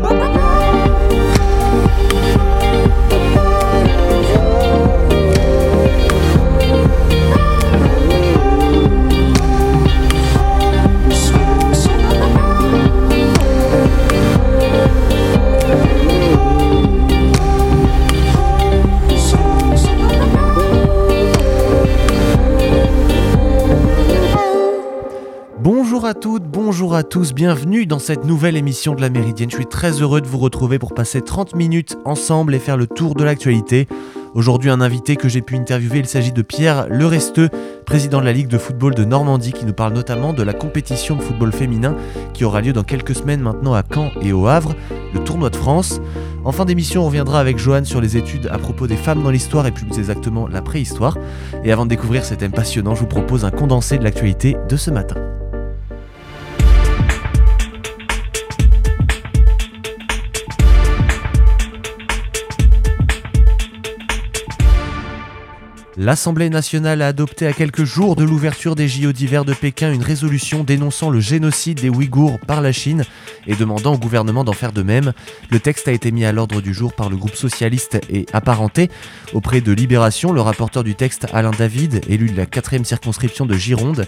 Oh. À tous, bienvenue dans cette nouvelle émission de la Méridienne. Je suis très heureux de vous retrouver pour passer 30 minutes ensemble et faire le tour de l'actualité. Aujourd'hui, un invité que j'ai pu interviewer, il s'agit de Pierre Leresteux, président de la Ligue de football de Normandie, qui nous parle notamment de la compétition de football féminin qui aura lieu dans quelques semaines maintenant à Caen et au Havre, le tournoi de France. En fin d'émission, on reviendra avec Johan sur les études à propos des femmes dans l'histoire et plus exactement la préhistoire. Et avant de découvrir cet thème passionnant, je vous propose un condensé de l'actualité de ce matin. L'Assemblée nationale a adopté à quelques jours de l'ouverture des JO d'hiver de Pékin une résolution dénonçant le génocide des Ouïghours par la Chine et demandant au gouvernement d'en faire de même. Le texte a été mis à l'ordre du jour par le groupe socialiste et apparenté. Auprès de Libération, le rapporteur du texte Alain David, élu de la 4 circonscription de Gironde,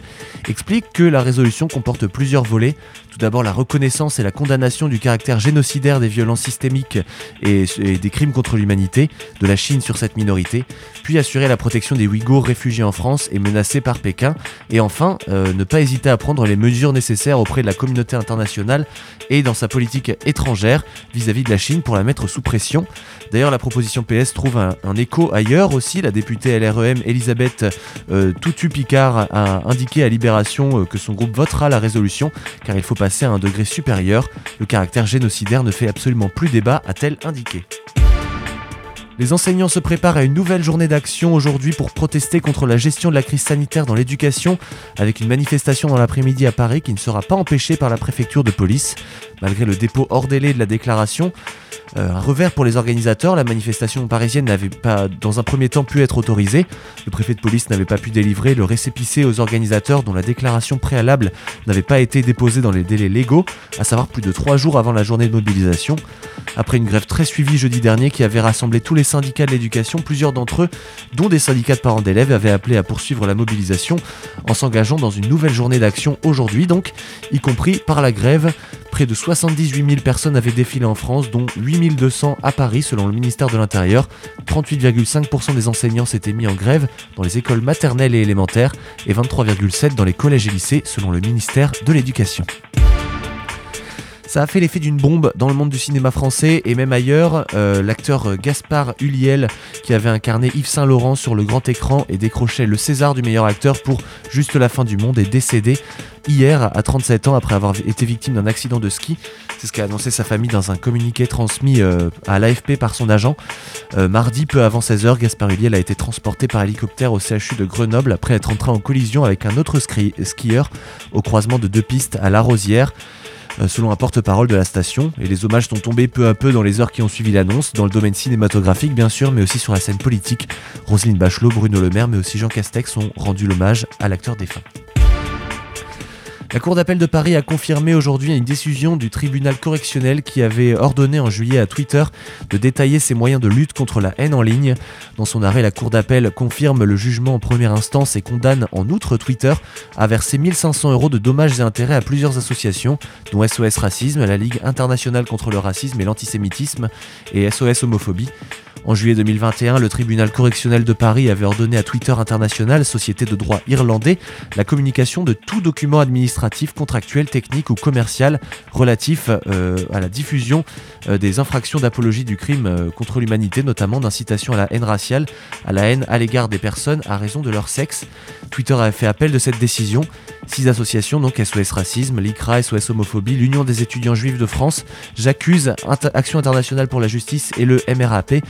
explique que la résolution comporte plusieurs volets. Tout d'abord la reconnaissance et la condamnation du caractère génocidaire des violences systémiques et, et des crimes contre l'humanité de la Chine sur cette minorité, puis assurer la protection des Ouïghours réfugiés en France et menacés par Pékin. Et enfin, euh, ne pas hésiter à prendre les mesures nécessaires auprès de la communauté internationale et dans sa politique étrangère vis-à-vis de la Chine pour la mettre sous pression. D'ailleurs, la proposition PS trouve un, écho ailleurs aussi. La députée LREM Elisabeth euh, Toutu-Picard a indiqué à Libération euh, que son groupe votera la résolution car il faut passer à un degré supérieur. Le caractère génocidaire ne fait absolument plus débat, a-t-elle indiqué. Les enseignants se préparent à une nouvelle journée d'action aujourd'hui pour protester contre la gestion de la crise sanitaire dans l'éducation, avec une manifestation dans l'après-midi à Paris qui ne sera pas empêchée par la préfecture de police. Malgré le dépôt hors délai de la déclaration, euh, un revers pour les organisateurs, la manifestation parisienne n'avait pas dans un premier temps pu être autorisée. Le préfet de police n'avait pas pu délivrer le récépissé aux organisateurs dont la déclaration préalable n'avait pas été déposée dans les délais légaux, à savoir plus de trois jours avant la journée de mobilisation. Après une grève très suivie jeudi dernier qui avait rassemblé tous les syndicats de l'éducation, plusieurs d'entre eux, dont des syndicats de parents d'élèves, avaient appelé à poursuivre la mobilisation en s'engageant dans une nouvelle journée d'action aujourd'hui donc, y compris par la grève. Près de 78 000 personnes avaient défilé en France, dont 8 200 à Paris selon le ministère de l'Intérieur. 38,5% des enseignants s'étaient mis en grève dans les écoles maternelles et élémentaires et 23,7% dans les collèges et lycées selon le ministère de l'Éducation. Ça a fait l'effet d'une bombe dans le monde du cinéma français et même ailleurs. Euh, l'acteur Gaspard Huliel, qui avait incarné Yves Saint Laurent sur le grand écran et décrochait le César du meilleur acteur pour Juste la fin du monde, est décédé hier à 37 ans après avoir été victime d'un accident de ski. C'est ce qu'a annoncé sa famille dans un communiqué transmis euh, à l'AFP par son agent. Euh, mardi, peu avant 16h, Gaspard Huliel a été transporté par hélicoptère au CHU de Grenoble après être entré en collision avec un autre skieur au croisement de deux pistes à La Rosière. Euh, selon un porte-parole de la station, et les hommages sont tombés peu à peu dans les heures qui ont suivi l'annonce, dans le domaine cinématographique bien sûr, mais aussi sur la scène politique. Roselyne Bachelot, Bruno Le Maire, mais aussi Jean Castex ont rendu l'hommage à l'acteur défunt. La Cour d'appel de Paris a confirmé aujourd'hui une décision du tribunal correctionnel qui avait ordonné en juillet à Twitter de détailler ses moyens de lutte contre la haine en ligne. Dans son arrêt, la Cour d'appel confirme le jugement en première instance et condamne en outre Twitter à verser 1500 euros de dommages et intérêts à plusieurs associations, dont SOS Racisme, la Ligue internationale contre le racisme et l'antisémitisme et SOS Homophobie. En juillet 2021, le tribunal correctionnel de Paris avait ordonné à Twitter International, société de droit irlandais, la communication de tout document administratif, contractuel, technique ou commercial relatif euh, à la diffusion euh, des infractions d'apologie du crime euh, contre l'humanité, notamment d'incitation à la haine raciale, à la haine à l'égard des personnes à raison de leur sexe. Twitter a fait appel de cette décision. Six associations, donc SOS Racisme, l'ICRA, SOS Homophobie, l'Union des étudiants juifs de France, J'accuse, Action internationale pour la justice et le MRAP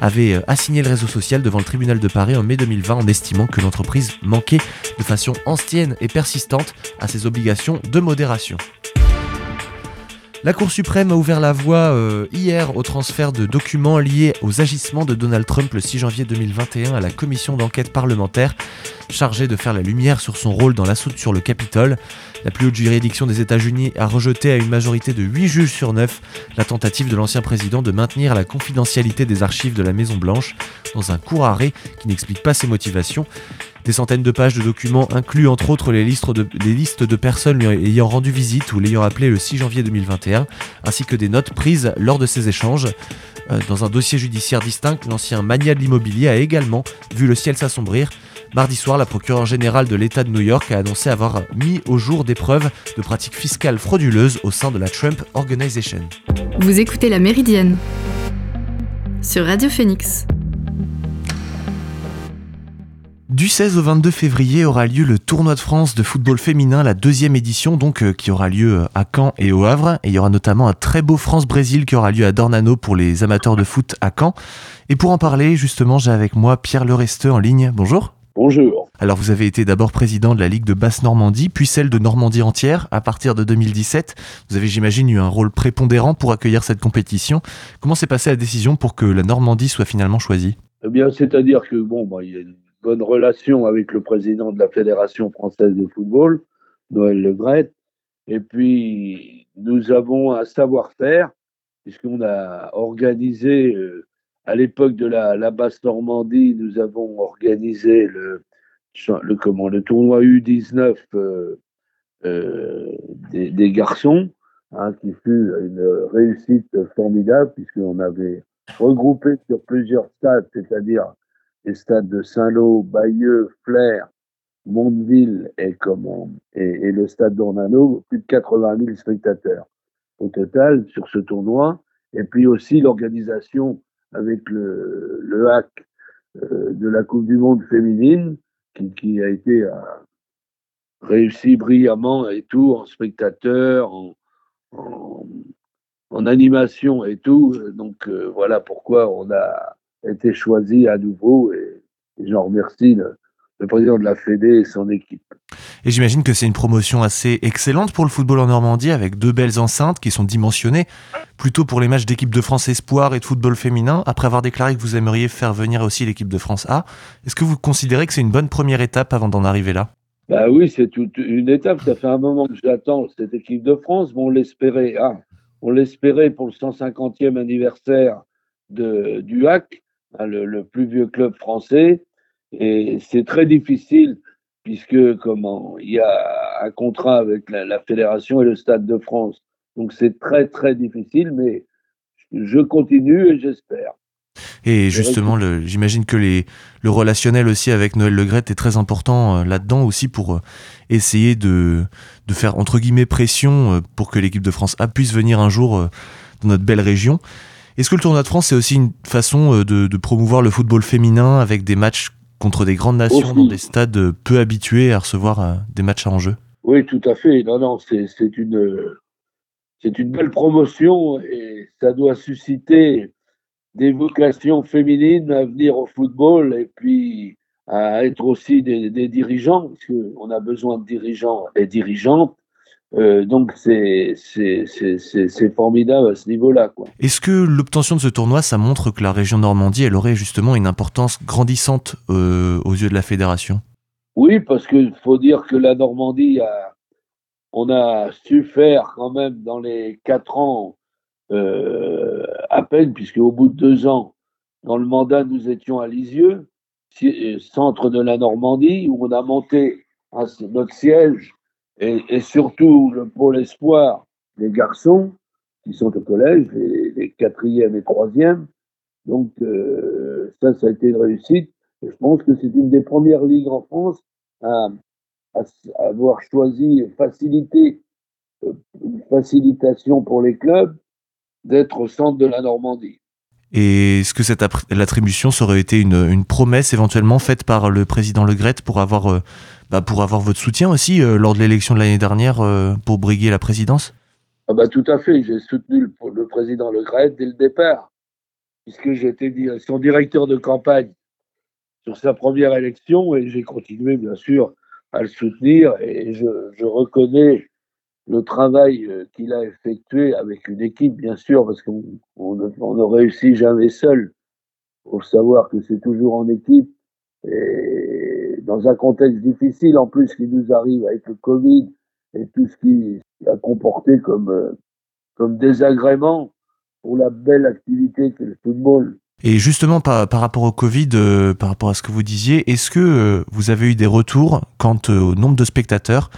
avaient euh, assigné le réseau social devant le tribunal de Paris en mai 2020 en estimant que l'entreprise manquait de façon ancienne et persistante à ses obligations de modération. La Cour suprême a ouvert la voie euh, hier au transfert de documents liés aux agissements de Donald Trump le 6 janvier 2021 à la commission d'enquête parlementaire chargé de faire la lumière sur son rôle dans l'assaut sur le Capitole. La plus haute juridiction des États-Unis a rejeté à une majorité de 8 juges sur 9 la tentative de l'ancien président de maintenir la confidentialité des archives de la Maison-Blanche dans un court arrêt qui n'explique pas ses motivations. Des centaines de pages de documents incluent entre autres les listes de, personnes lui ayant rendu visite ou l'ayant appelé le 6 janvier 2021, ainsi que des notes prises lors de ces échanges. Euh, dans un dossier judiciaire distinct, l'ancien mania de l'immobilier a également vu le ciel s'assombrir. Mardi soir, la procureure générale de l'État de New York a annoncé avoir mis au jour des preuves de pratiques fiscales frauduleuses au sein de la Trump Organization. Vous écoutez La Méridienne sur Radio Phoenix. Du 16 au 22 février aura lieu le tournoi de France de football féminin, la deuxième édition donc euh, qui aura lieu euh, à Caen et au Havre. Et il y aura notamment un très beau France-Brésil qui aura lieu à Dornano pour les amateurs de foot à Caen. Et pour en parler, justement, j'ai avec moi Pierre Leresteux en ligne. Bonjour. Bonjour. Alors vous avez été d'abord président de la Ligue de Basse-Normandie, puis celle de Normandie entière à partir de 2017. Vous avez j'imagine eu un rôle prépondérant pour accueillir cette compétition. Comment s'est passée la décision pour que la Normandie soit finalement choisie? Eh bien, c'est-à-dire que bon, bah, il y a bonne relation avec le président de la Fédération française de football, Noël Legrette. Et puis, nous avons un savoir-faire, puisqu'on a organisé, euh, à l'époque de la, basse Normandie, nous avons organisé le, le, comment, le tournoi U19 euh, euh, des, garçons, hein, qui fut une réussite formidable, puisqu'on avait regroupé sur plusieurs stades, c'est-à-dire les stades de Saint-Lô, Bayeux, Flers, Mondeville et, comment, et, le stade d'Ornano, plus de 80 000 spectateurs au total sur ce tournoi. Et puis aussi l'organisation avec le, le hack euh, de la Coupe du Monde féminine, qui, a été euh, réussi brillamment et tout, en spectateurs, en, en, animation et tout. Donc euh, voilà pourquoi on a été choisi à nouveau et, j'en remercie le, président de la Fédé et son équipe. Et j'imagine que c'est une promotion assez excellente pour le football en Normandie avec deux belles enceintes qui sont dimensionnées plutôt pour les matchs d'équipe de France Espoir et de football féminin. Après avoir déclaré que vous aimeriez faire venir aussi l'équipe de France A, est-ce que vous considérez que c'est une bonne première étape avant d'en arriver là? Bah oui, c'est toute une étape. Ça fait un moment que j'attends cette équipe de France. Bon, on l'espérait. Ah, on l'espérait pour le 150e anniversaire de, du HAC, hein, le, plus vieux club français. Et c'est très difficile puisque comment il y a un contrat avec la, fédération et le Stade de France. Donc c'est très très difficile, mais je continue et j'espère. Et justement, j'imagine que les, le relationnel aussi avec Noël Legrette est très important euh, là-dedans aussi pour euh, essayer de, de, faire entre guillemets pression euh, pour que l'équipe de France A puisse venir un jour dans notre belle région. Est-ce que le tournoi de France, c'est aussi une façon euh, de, promouvoir le football féminin avec des matchs contre des grandes nations dans des stades peu habitués à recevoir euh, des matchs à enjeu? Oui, tout à fait. Non, non, c'est une, c'est une belle promotion et ça doit susciter des vocations féminines à venir au football et puis à être aussi des, des dirigeants, parce qu'on a besoin de dirigeants et dirigeantes euh, donc c'est formidable à ce niveau-là. Est-ce que l'obtention de ce tournoi, ça montre que la région Normandie, elle aurait justement une importance grandissante euh, aux yeux de la fédération? Oui, parce qu'il faut dire que la Normandie, on a su faire quand même dans les quatre ans euh, à peine, puisque au bout de deux ans, dans le mandat, nous étions à Lisieux, centre de la Normandie, où on a monté notre siège et, surtout le pôle espoir des garçons qui sont au collège, les, quatrièmes et troisièmes. Donc euh, ça, ça a été une réussite. Et je pense que c'est une des premières ligues en France à, avoir choisi facilité, euh, une facilitation pour les clubs d'être au centre de la Normandie. Et est-ce que cette l'attribution serait été une, une, promesse éventuellement faite par le président Le Gret pour avoir euh, bah, pour avoir votre soutien aussi euh, lors de l'élection de l'année dernière euh, pour briguer la présidence? Ah bah, Tout à fait, j'ai soutenu le, président Le Gret dès le départ, puisque j'étais son directeur de campagne sur sa première élection et j'ai continué bien sûr à le soutenir. Et je reconnais le travail euh, qu'il a effectué avec une équipe, bien sûr, parce qu'on on, ne réussit jamais seul. Il savoir que c'est toujours en équipe. Et dans un contexte difficile en plus qui nous arrive avec le Covid et tout ce qui a comporté comme, euh, comme désagrément pour la belle activité que le football. Et justement, par, rapport au Covid, euh, par rapport à ce que vous disiez, est-ce que vous avez eu des retours quant au nombre de spectateurs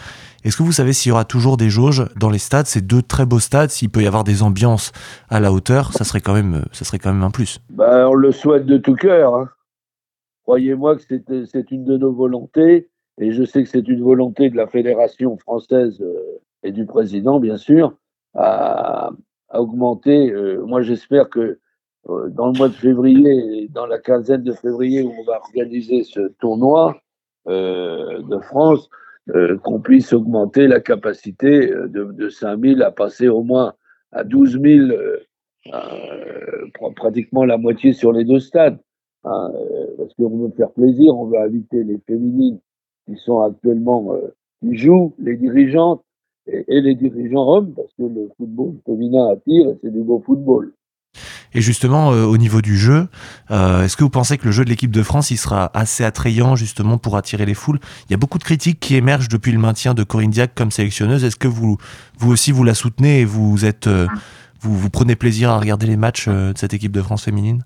Est-ce que vous savez s'il y aura toujours des jauges dans les stades Ces deux très beaux stades, s'il peut y avoir des ambiances à la hauteur, ça serait quand même, ça serait quand même un plus. Ben, on le souhaite de tout cœur. Hein. Croyez-moi que c'est une de nos volontés, et je sais que c'est une volonté de la Fédération française et du président, bien sûr, à, augmenter. Euh, moi, j'espère que euh, dans le mois de février, dans la quinzaine de février où on va organiser ce tournoi euh, de France, qu'on puisse augmenter la capacité de, de 5 000 à passer au moins à 12 000, pratiquement la moitié sur les deux stades. Hein, parce qu'on veut faire plaisir, on veut inviter les féminines qui sont actuellement, qui jouent, les dirigeantes, et, les dirigeants hommes, parce que le football féminin attire et c'est du beau football. Et justement, euh, au niveau du jeu, euh, est-ce que vous pensez que le jeu de l'équipe de France, il sera assez attrayant justement pour attirer les foules? Il y a beaucoup de critiques qui émergent depuis le maintien de Corinne Diac comme sélectionneuse. Est-ce que vous, vous aussi, vous la soutenez et vous êtes, euh, vous, vous prenez plaisir à regarder les matchs de cette équipe de France féminine?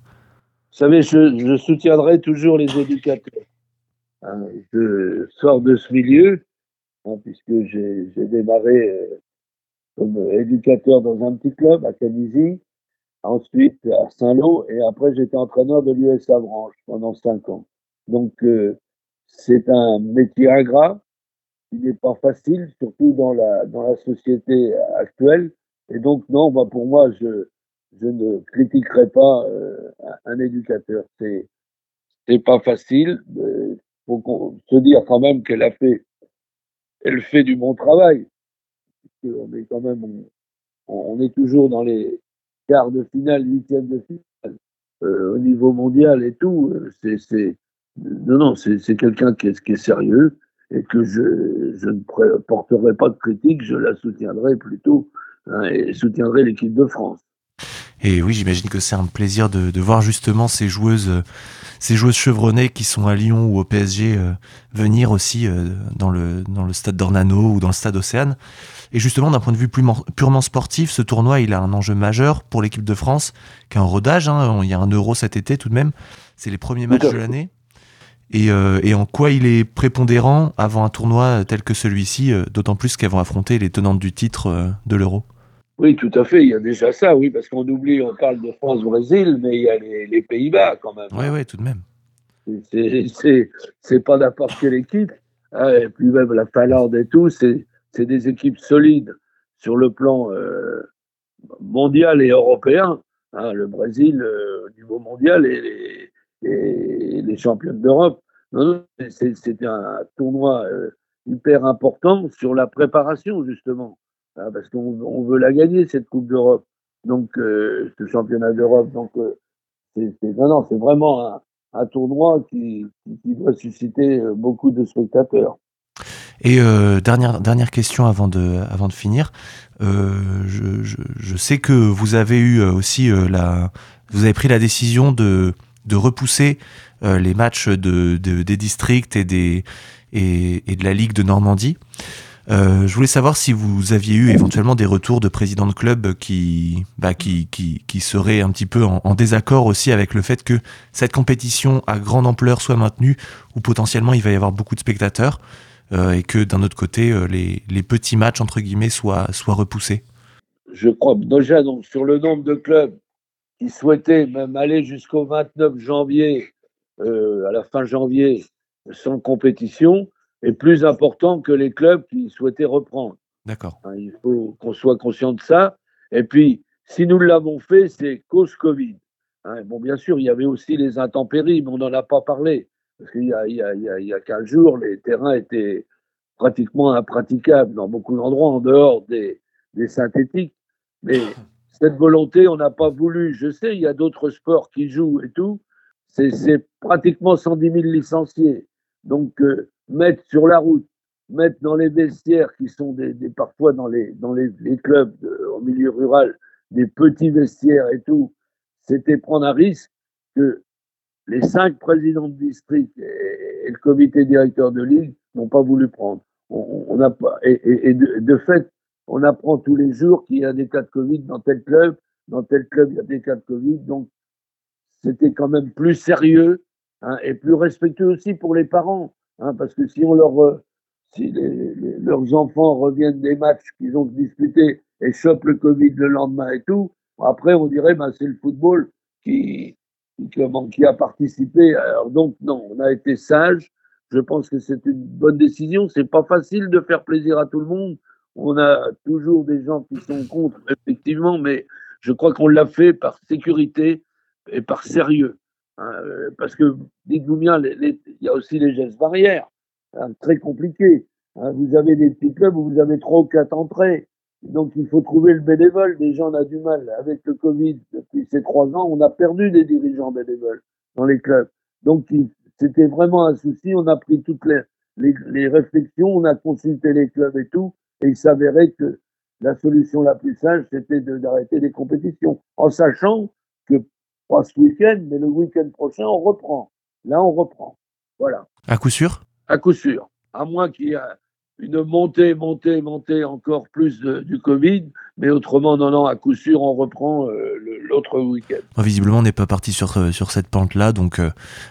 Vous savez, je, je, soutiendrai toujours les éducateurs. Hein, je sors de ce milieu Hein, puisque j'ai démarré euh, comme éducateur dans un petit club à Canizy, ensuite à Saint-Lô, et après j'étais entraîneur de l'US Avranches pendant cinq ans. Donc euh, c'est un métier ingrat, qui n'est pas facile, surtout dans la, dans la société actuelle. Et donc non, bah pour moi, je, je ne critiquerai pas euh, un éducateur. C'est c'est pas facile. Il faut se dire quand même qu'elle a fait elle fait du bon travail. On est quand même, on, est toujours dans les quarts de finale, huitièmes de finale, euh, au niveau mondial et tout. Euh, c'est, non, non, c'est quelqu'un qui est, qui est sérieux et que je, je ne porterai pas de critique, je la soutiendrai plutôt hein, et soutiendrai l'équipe de France. Et oui, j'imagine que c'est un plaisir de, voir justement ces joueuses, euh, ces joueuses chevronnées qui sont à Lyon ou au PSG euh, venir aussi euh, dans le dans le stade d'Ornano ou dans le stade Océane. Et justement, d'un point de vue plus purement sportif, ce tournoi, il a un enjeu majeur pour l'équipe de France, qui est en rodage. Hein, il y a un Euro cet été tout de même. C'est les premiers matchs de l'année. Et, et, en quoi il est prépondérant avant un tournoi tel que celui-ci, d'autant plus qu'elles vont affronter les tenantes du titre de l'Euro? Oui, tout à fait. Il y a déjà ça, oui, parce qu'on oublie, on parle de France-Brésil, mais il y a les, Pays-Bas quand même. Oui, oui, tout de même. C'est pas n'importe quelle équipe. Hein, et puis même la Finlande et tout, c'est des équipes solides sur le plan euh, mondial et européen. Hein, le Brésil, euh, au niveau mondial, et les, les, championnes d'Europe. C'est un tournoi euh, hyper important sur la préparation, justement. Hein, parce qu'on veut la gagner, cette Coupe d'Europe, donc euh, ce championnat d'Europe. Donc, euh, c'est non, non, c'est vraiment un, tournoi qui, qui, doit susciter euh, beaucoup de spectateurs. Et dernière, dernière question avant de, avant de finir. Je, je, je, sais que vous avez eu aussi la, vous avez pris la décision de, de repousser les matchs de, de, des districts et, des, et, et de la Ligue de Normandie. Euh, je voulais savoir si vous aviez eu éventuellement des retours de présidents de club qui, bah, seraient un petit peu en, désaccord aussi avec le fait que cette compétition à grande ampleur soit maintenue, où potentiellement il va y avoir beaucoup de spectateurs, euh, et que d'un autre côté, euh, les, petits matchs, entre guillemets, soient, soient repoussés. Je crois déjà donc, sur le nombre de clubs qui souhaitaient même aller jusqu'au 29 janvier, à la fin janvier, sans compétition, est plus important que les clubs qui souhaitaient reprendre. D'accord. Il faut qu'on soit conscient de ça. Et puis, si nous l'avons fait, c'est cause Covid. Hein, bon, bien sûr, il y avait aussi les intempéries, mais on n'en a pas parlé. Parce qu'il y a, il y, a, il y a 15 jours, les terrains étaient pratiquement impraticables dans beaucoup d'endroits, en dehors des, des synthétiques. Mais cette volonté, on n'a pas voulu. Je sais, il y a d'autres sports qui jouent et tout. C'est pratiquement 110 000 licenciés. Donc, euh, mettre sur la route, mettre dans les vestiaires qui sont des, parfois dans les, dans les, clubs au milieu rural, des petits vestiaires et tout, c'était prendre un risque que les cinq présidents de district et, le comité directeur de ligue n'ont pas voulu prendre. On, pas, et, de, fait, on apprend tous les jours qu'il y a des cas de Covid dans tel club, dans tel club il y a des cas de Covid, donc c'était quand même plus sérieux hein, et plus respectueux aussi pour les parents, hein, parce que si on leur, euh, si leurs enfants reviennent des matchs qu'ils ont disputés et chopent le Covid le lendemain et tout, après on dirait ben c'est le football qui, qui, a participé. Alors donc non, on a été sage. Je pense que c'est une bonne décision. C'est pas facile de faire plaisir à tout le monde. On a toujours des gens qui sont contre, effectivement, mais je crois qu'on l'a fait par sécurité et par sérieux. Hein, parce que, dites-vous bien, il y a aussi les gestes barrières, hein, très compliqués. Hein. vous avez des petits clubs où vous avez trois ou quatre entrées. Donc il faut trouver le bénévole. Déjà, on a du mal avec le Covid. Depuis ces trois ans, on a perdu des dirigeants bénévoles dans les clubs. Donc c'était vraiment un souci. On a pris toutes les, les, réflexions, on a consulté les clubs et tout. Et il s'avérait que la solution la plus sage, c'était d'arrêter les compétitions. En sachant pas ce week-end, mais le week-end prochain, on reprend. Là, on reprend. Voilà. À coup sûr? À coup sûr. À moins qu'il y ait une montée, montée, montée encore plus du Covid. Mais autrement, non, non, à coup sûr, on reprend euh, l'autre week-end. visiblement, on n'est pas parti sur, euh, sur cette pente-là. Donc, euh,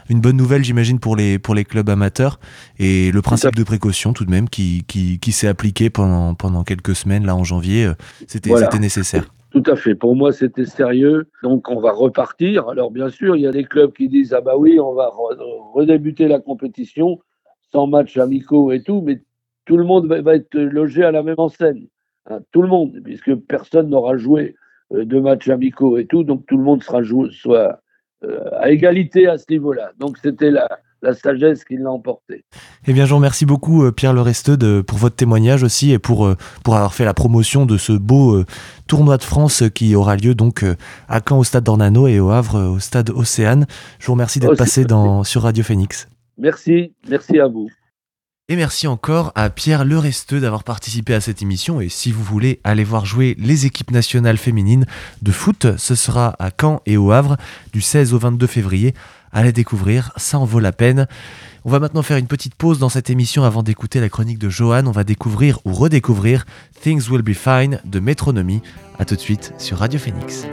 une bonne nouvelle, j'imagine, pour les, pour les clubs amateurs. Et le principe de précaution, tout de même, qui, qui, qui s'est appliqué pendant, pendant quelques semaines, là, en janvier, c'était nécessaire. Tout à fait. Pour moi, c'était sérieux. Donc, on va repartir. Alors, bien sûr, il y a des clubs qui disent Ah, bah oui, on va redébuter la compétition sans matchs amicaux et tout. Mais tout le monde va, être logé à la même enseigne. Hein, tout le monde, puisque personne n'aura joué euh, de matchs amicaux et tout, donc tout le monde sera joué, soit euh, à égalité à ce niveau-là. Donc c'était la, la sagesse qui l'a emporté. Eh bien, je vous remercie beaucoup, euh, Pierre Le Resteux, pour votre témoignage aussi et pour, pour avoir fait la promotion de ce beau tournoi de France qui aura lieu donc à Caen au stade d'Ornano et au Havre au stade Océane. Je vous remercie d'être passé dans, sur Radio Phoenix. Merci, merci à vous. Et merci encore à Pierre Leresteux d'avoir participé à cette émission. Et si vous voulez aller voir jouer les équipes nationales féminines de foot, ce sera à Caen et au Havre du 16 au 22 février. Allez découvrir, ça en vaut la peine. On va maintenant faire une petite pause dans cette émission avant d'écouter la chronique de Johan. On va découvrir ou redécouvrir Things Will Be Fine de Métronomie. A tout de suite sur Radio Phoenix.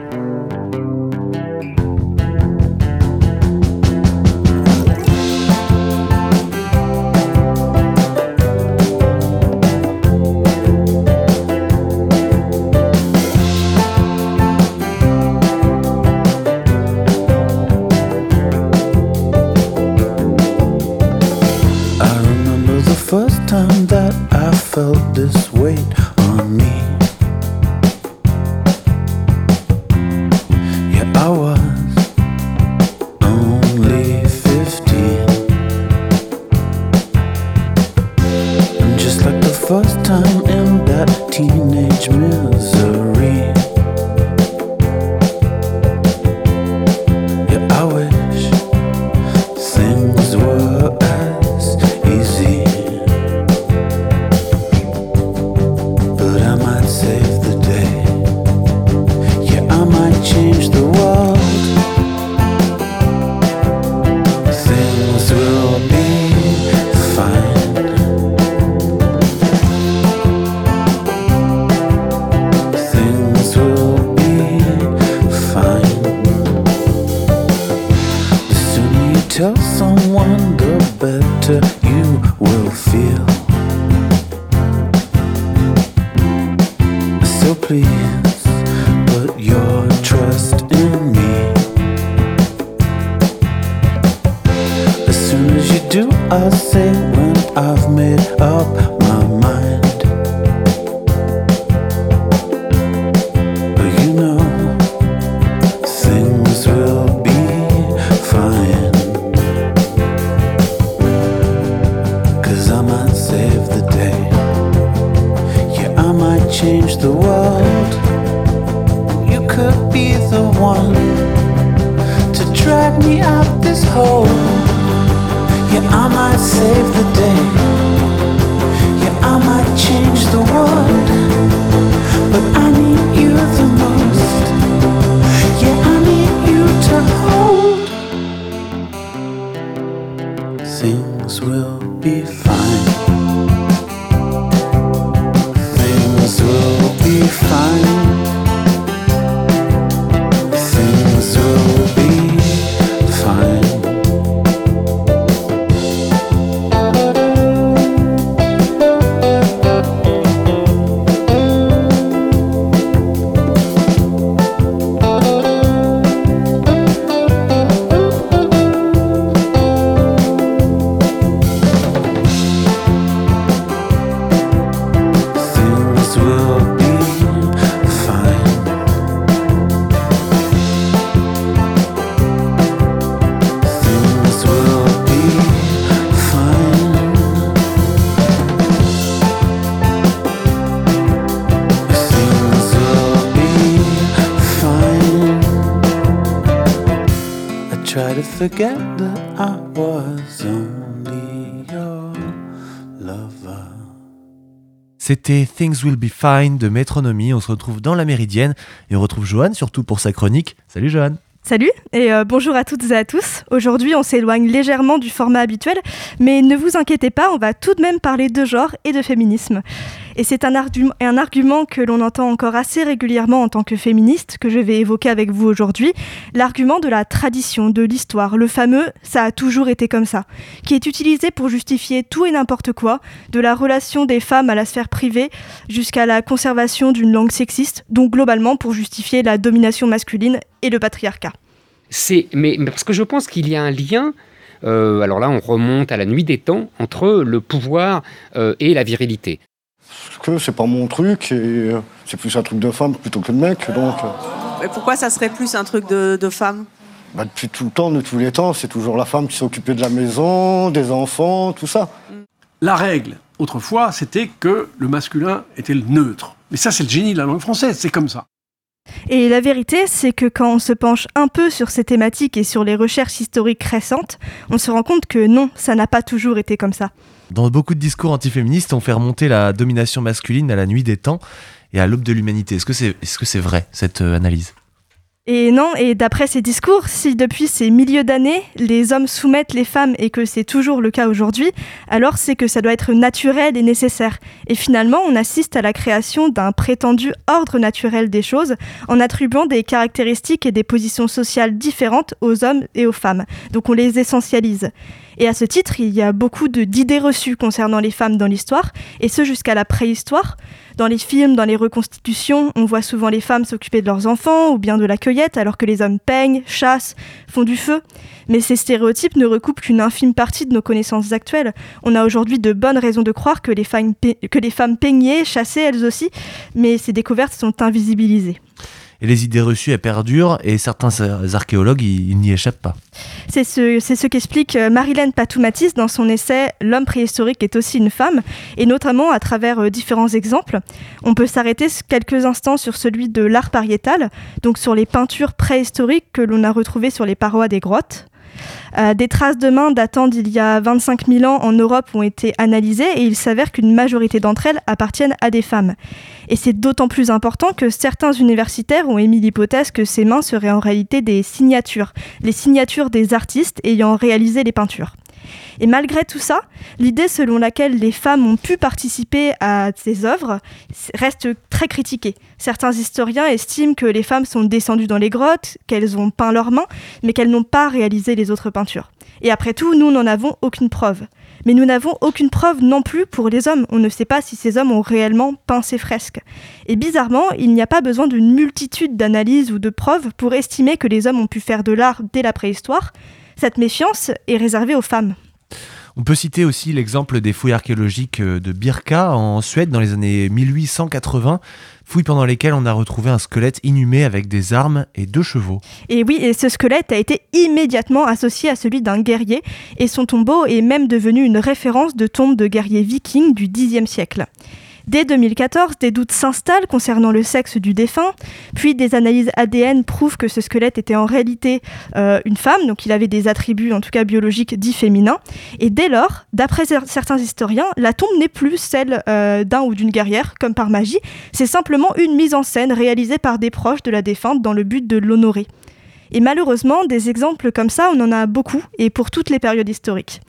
This time in that teenage things will be fine. Things will be fine. Forget that I was only your lover. C'était Things Will Be Fine de Métronomie. On se retrouve dans la Méridienne et on retrouve Johan, surtout pour sa chronique. Salut Johan. Salut et euh, bonjour à toutes et à tous. Aujourd'hui, on s'éloigne légèrement du format habituel, mais ne vous inquiétez pas, on va tout de même parler de genre et de féminisme. Et c'est un, argument que l'on entend encore assez régulièrement en tant que féministe, que je vais évoquer avec vous aujourd'hui, l'argument de la tradition, de l'histoire, le fameux ⁇ ça a toujours été comme ça ⁇ qui est utilisé pour justifier tout et n'importe quoi, de la relation des femmes à la sphère privée jusqu'à la conservation d'une langue sexiste, donc globalement pour justifier la domination masculine et le patriarcat. C'est, mais, parce que je pense qu'il y a un lien euh, alors là, on remonte à la nuit des temps entre le pouvoir euh, et la virilité que c'est pas mon truc et euh, c'est plus un truc de femme plutôt que de mec. Donc, euh. Mais pourquoi ça serait plus un truc de, de femme? Bah, Depuis tout le temps, de tous les temps, c'est toujours la femme qui s'occupait de la maison, des enfants, tout ça. La règle, autrefois, c'était que le masculin était le neutre. Mais ça, c'est le génie de la langue française, c'est comme ça. Et la vérité, c'est que quand on se penche un peu sur ces thématiques et sur les recherches historiques récentes, on se rend compte que non, ça n'a pas toujours été comme ça. Dans beaucoup de discours antiféministes, on fait remonter la domination masculine à la nuit des temps et à l'aube de l'humanité. Est-ce que c'est est -ce vrai, cette euh, analyse? Et non, et d'après ces discours, si depuis ces milieux d'années, les hommes soumettent les femmes et que c'est toujours le cas aujourd'hui, alors c'est que ça doit être naturel et nécessaire. Et finalement, on assiste à la création d'un prétendu ordre naturel des choses en attribuant des caractéristiques et des positions sociales différentes aux hommes et aux femmes. Donc on les essentialise. Et à ce titre, il y a beaucoup d'idées reçues concernant les femmes dans l'histoire, et ce jusqu'à la préhistoire. Dans les films, dans les reconstitutions, on voit souvent les femmes s'occuper de leurs enfants ou bien de la cueillette, alors que les hommes peignent, chassent, font du feu. Mais ces stéréotypes ne recoupent qu'une infime partie de nos connaissances actuelles. On a aujourd'hui de bonnes raisons de croire que les, femmes peignaient, chassaient elles aussi, mais ces découvertes sont invisibilisées et les idées reçues elles perdurent et certains archéologues ils, n'y échappent pas. C'est ce, qu'explique euh, Marilène Patoumatis dans son essai L'homme préhistorique est aussi une femme et notamment à travers euh, différents exemples. On peut s'arrêter quelques instants sur celui de l'art pariétal, donc sur les peintures préhistoriques que l'on a retrouvées sur les parois des grottes. Euh, des traces de mains datant d'il y a 25 000 ans en Europe ont été analysées et il s'avère qu'une majorité d'entre elles appartiennent à des femmes. Et c'est d'autant plus important que certains universitaires ont émis l'hypothèse que ces mains seraient en réalité des signatures, les signatures des artistes ayant réalisé les peintures. Et malgré tout ça, l'idée selon laquelle les femmes ont pu participer à ces œuvres reste très critiquée. Certains historiens estiment que les femmes sont descendues dans les grottes, qu'elles ont peint leurs mains, mais qu'elles n'ont pas réalisé les autres peintures. Et après tout, nous n'en avons aucune preuve. Mais nous n'avons aucune preuve non plus pour les hommes. On ne sait pas si ces hommes ont réellement peint ces fresques. Et bizarrement, il n'y a pas besoin d'une multitude d'analyses ou de preuves pour estimer que les hommes ont pu faire de l'art dès la préhistoire. Cette méfiance est réservée aux femmes. On peut citer aussi l'exemple des fouilles archéologiques de Birka en Suède dans les années 1880, fouilles pendant lesquelles on a retrouvé un squelette inhumé avec des armes et deux chevaux. Et oui, et ce squelette a été immédiatement associé à celui d'un guerrier, et son tombeau est même devenu une référence de tombe de guerriers vikings du Xe siècle. Dès 2014, des doutes s'installent concernant le sexe du défunt, puis des analyses ADN prouvent que ce squelette était en réalité euh, une femme, donc il avait des attributs en tout cas biologiques dits féminins. Et dès lors, d'après certains historiens, la tombe n'est plus celle euh, d'un ou d'une guerrière, comme par magie, c'est simplement une mise en scène réalisée par des proches de la défunte dans le but de l'honorer. Et malheureusement, des exemples comme ça, on en a beaucoup, et pour toutes les périodes historiques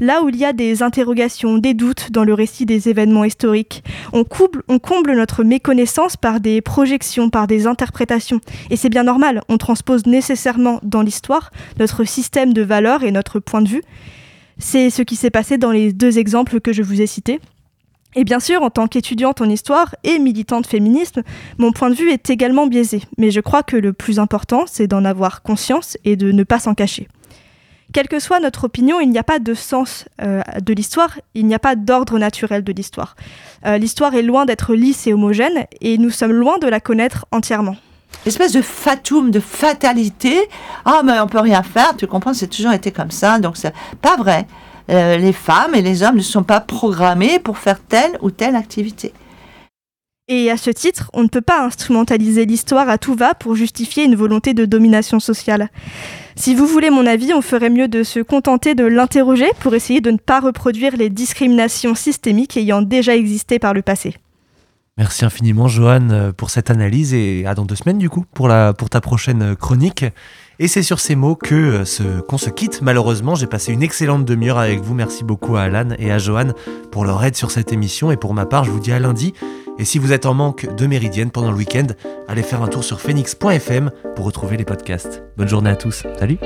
là où il y a des interrogations, des doutes dans le récit des événements historiques. On, on comble notre méconnaissance par des projections, par des interprétations. Et c'est bien normal, on transpose nécessairement dans l'histoire notre système de valeurs et notre point de vue. C'est ce qui s'est passé dans les deux exemples que je vous ai cités. Et bien sûr, en tant qu'étudiante en histoire et militante féministe, mon point de vue est également biaisé. Mais je crois que le plus important, c'est d'en avoir conscience et de ne pas s'en cacher. Quelle que soit notre opinion, il n'y a pas de sens euh, de l'histoire, il n'y a pas d'ordre naturel de l'histoire. Euh, l'histoire est loin d'être lisse et homogène, et nous sommes loin de la connaître entièrement. Espèce de fatum, de fatalité. Ah, mais on peut rien faire, tu comprends, c'est toujours été comme ça, donc c'est pas vrai. Euh, les femmes et les hommes ne sont pas programmés pour faire telle ou telle activité. Et à ce titre, on ne peut pas instrumentaliser l'histoire à tout va pour justifier une volonté de domination sociale. Si vous voulez mon avis, on ferait mieux de se contenter de l'interroger pour essayer de ne pas reproduire les discriminations systémiques ayant déjà existé par le passé. Merci infiniment Johan euh, pour cette analyse et à dans deux semaines du coup pour, ta prochaine chronique. Et c'est sur ces mots que euh, qu'on se quitte. Malheureusement, j'ai passé une excellente demi-heure avec vous. Merci beaucoup à Alan et à Johan pour leur aide sur cette émission. Et pour ma part, je vous dis à lundi. Et si vous êtes en manque de Méridienne pendant le week-end, allez faire un tour sur phoenix.fm pour retrouver les podcasts. Bonne journée à tous. Salut